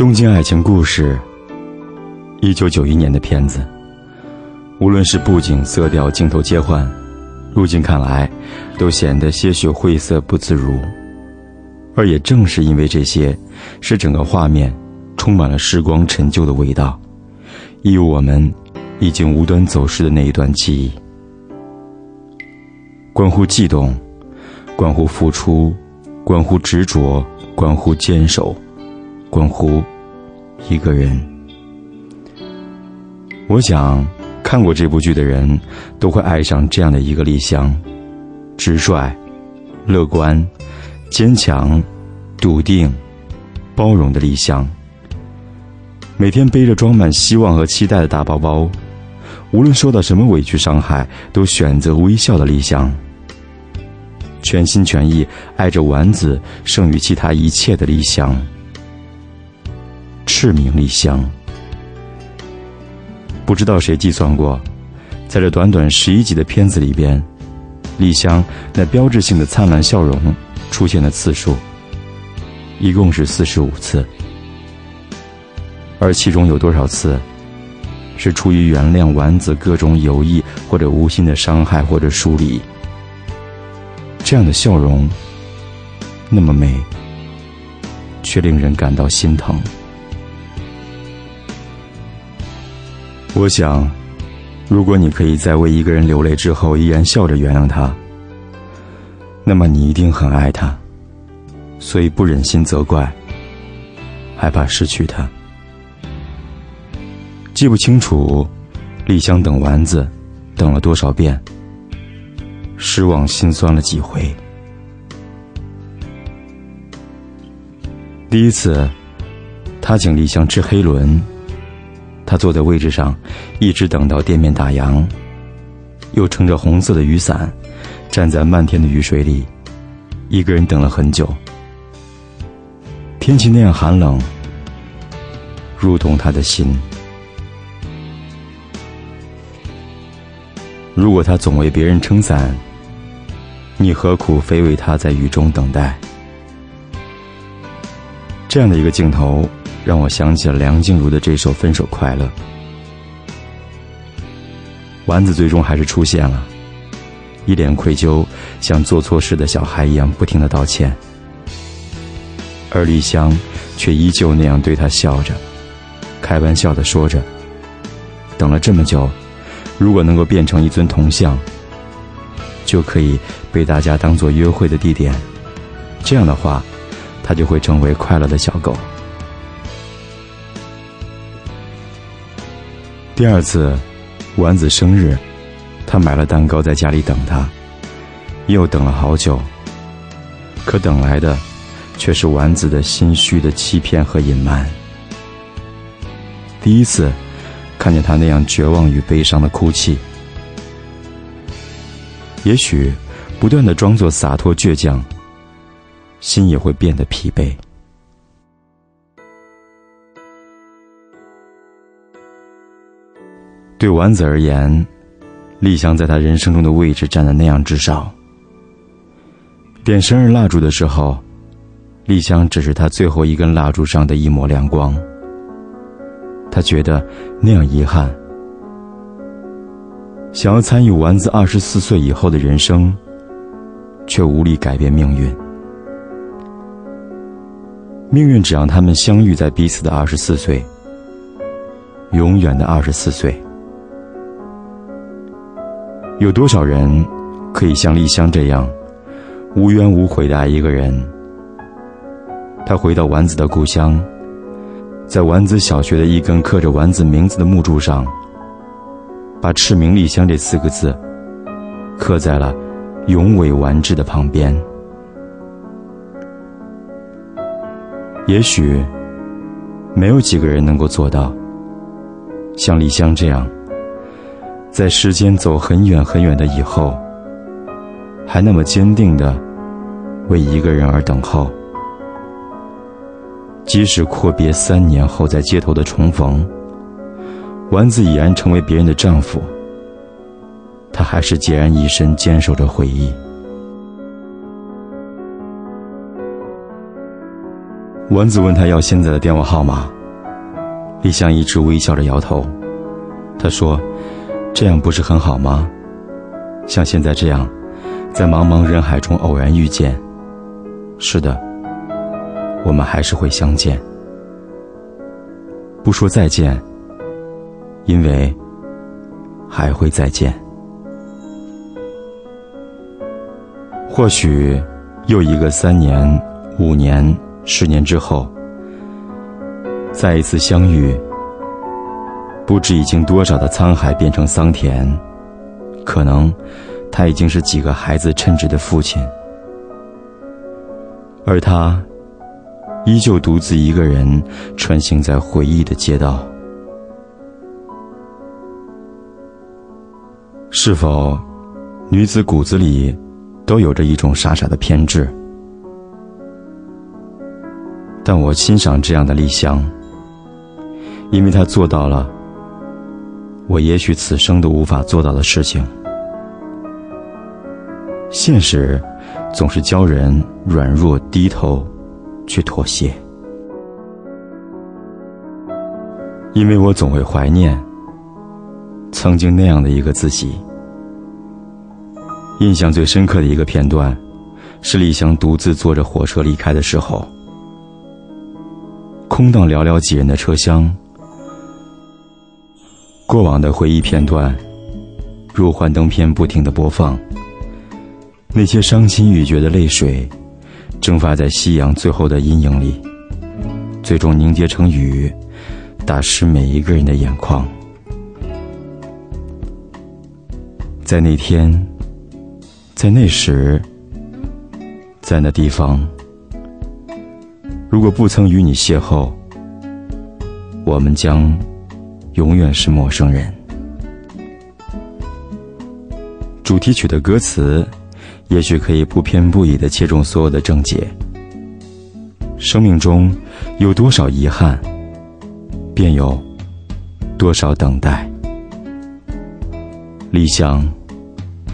东京爱情故事，一九九一年的片子，无论是布景、色调、镜头切换，如今看来，都显得些许晦涩不自如。而也正是因为这些，使整个画面充满了时光陈旧的味道，亦有我们已经无端走失的那一段记忆。关乎悸动，关乎付出，关乎执着，关乎坚守。关乎一个人，我想看过这部剧的人都会爱上这样的一个丽香：直率、乐观、坚强、笃定、包容的丽香。每天背着装满希望和期待的大包包，无论受到什么委屈伤害，都选择微笑的丽香。全心全意爱着丸子胜于其他一切的丽香。赤名丽香，不知道谁计算过，在这短短十一集的片子里边，丽香那标志性的灿烂笑容出现的次数，一共是四十五次。而其中有多少次，是出于原谅丸子各种有意或者无心的伤害或者疏离？这样的笑容，那么美，却令人感到心疼。我想，如果你可以在为一个人流泪之后依然笑着原谅他，那么你一定很爱他，所以不忍心责怪，害怕失去他。记不清楚，丽香等丸子等了多少遍，失望心酸了几回。第一次，他请丽香吃黑轮。他坐在位置上，一直等到店面打烊，又撑着红色的雨伞，站在漫天的雨水里，一个人等了很久。天气那样寒冷，如同他的心。如果他总为别人撑伞，你何苦非为他在雨中等待？这样的一个镜头。让我想起了梁静茹的这首《分手快乐》。丸子最终还是出现了，一脸愧疚，像做错事的小孩一样不停的道歉。而丽香却依旧那样对他笑着，开玩笑的说着：“等了这么久，如果能够变成一尊铜像，就可以被大家当做约会的地点，这样的话，他就会成为快乐的小狗。”第二次，丸子生日，他买了蛋糕在家里等他，又等了好久。可等来的，却是丸子的心虚的欺骗和隐瞒。第一次，看见他那样绝望与悲伤的哭泣，也许，不断的装作洒脱倔强，心也会变得疲惫。对丸子而言，丽香在他人生中的位置站在那样之上。点生日蜡烛的时候，丽香只是他最后一根蜡烛上的一抹亮光。他觉得那样遗憾，想要参与丸子二十四岁以后的人生，却无力改变命运。命运只让他们相遇在彼此的二十四岁，永远的二十四岁。有多少人可以像丽香这样无怨无悔的爱一个人？他回到丸子的故乡，在丸子小学的一根刻着丸子名字的木柱上，把“赤名丽香”这四个字刻在了永伟丸治的旁边。也许没有几个人能够做到像丽香这样。在时间走很远很远的以后，还那么坚定的为一个人而等候。即使阔别三年后在街头的重逢，丸子已然成为别人的丈夫，他还是孑然一身坚守着回忆。丸子问他要现在的电话号码，李湘一直微笑着摇头。他说：“这样不是很好吗？像现在这样，在茫茫人海中偶然遇见。是的，我们还是会相见。不说再见，因为还会再见。或许又一个三年、五年。”十年之后，再一次相遇，不知已经多少的沧海变成桑田，可能他已经是几个孩子称职的父亲，而他依旧独自一个人穿行在回忆的街道。是否女子骨子里都有着一种傻傻的偏执？但我欣赏这样的丽香，因为她做到了我也许此生都无法做到的事情。现实总是教人软弱低头，去妥协。因为我总会怀念曾经那样的一个自己。印象最深刻的一个片段，是丽香独自坐着火车离开的时候。空荡寥寥几人的车厢，过往的回忆片段，如幻灯片不停的播放。那些伤心欲绝的泪水，蒸发在夕阳最后的阴影里，最终凝结成雨，打湿每一个人的眼眶。在那天，在那时，在那地方。如果不曾与你邂逅，我们将永远是陌生人。主题曲的歌词，也许可以不偏不倚的切中所有的症结。生命中有多少遗憾，便有多少等待。理想，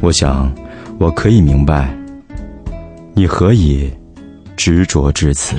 我想我可以明白，你何以执着至此。